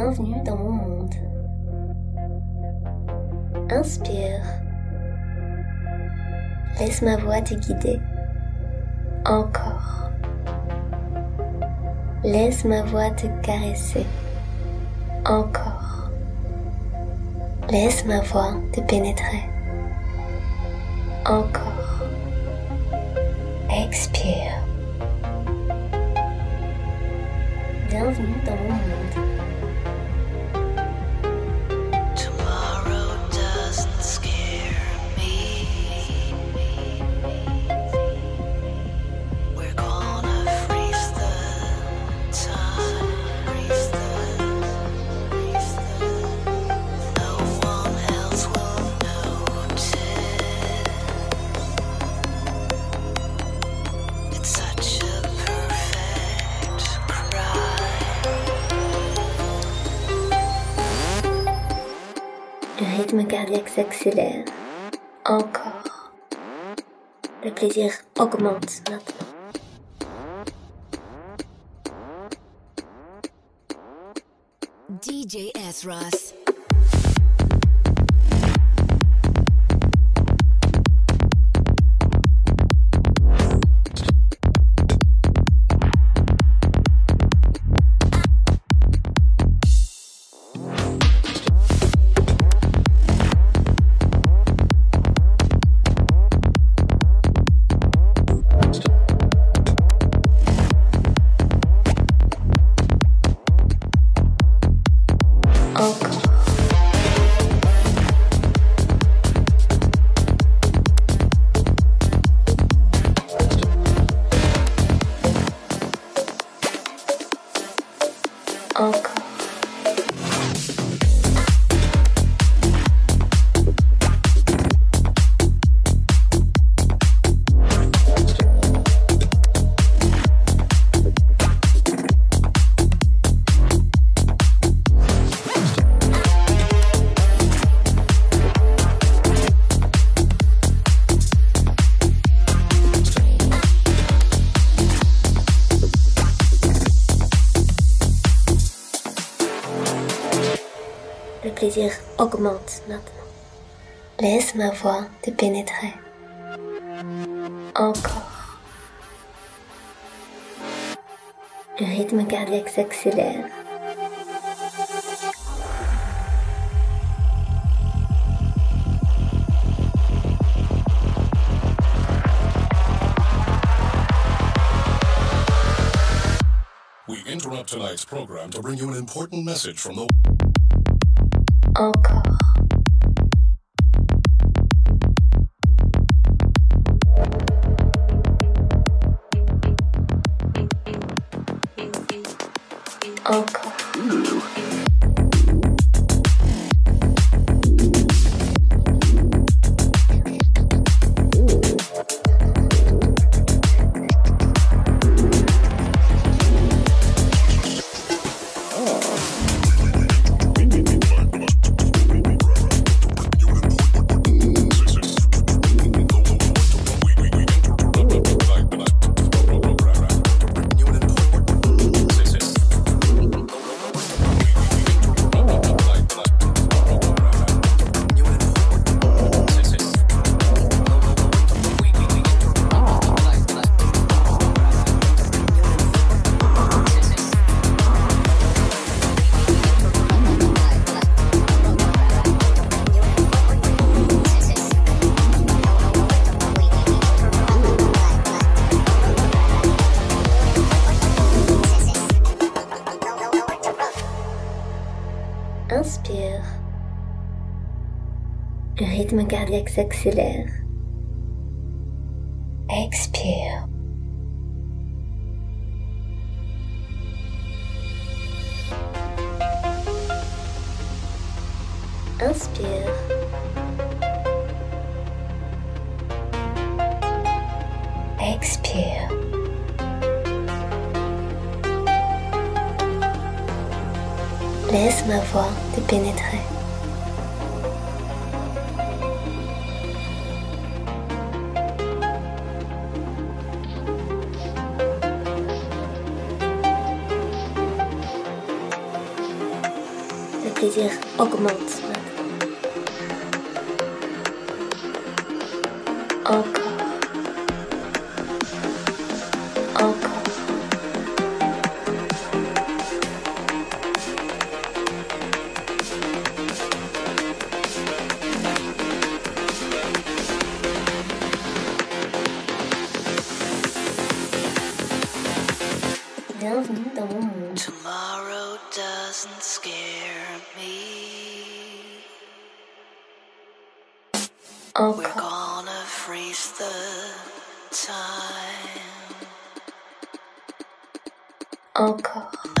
Bienvenue dans mon monde. Inspire. Laisse ma voix te guider. Encore. Laisse ma voix te caresser. Encore. Laisse ma voix te pénétrer. Encore. Expire. Bienvenue dans mon monde. Le rythme cardiaque s'accélère. Encore. Le plaisir augmente maintenant. DJ S. Ross. Augmente maintenant. Laisse ma voix te pénétrer. Encore. Le rythme cardiaque s'accélère. We interrupt tonight's program to bring you an important message from the Encore. Le rythme cardiaque s'accélère. Expire. Inspire. Expire. Laisse ma voix te pénétrer. Encore. Bienvenue dans mon monde. Tomorrow doesn't scare We're Encore. gonna freeze the time. Encore.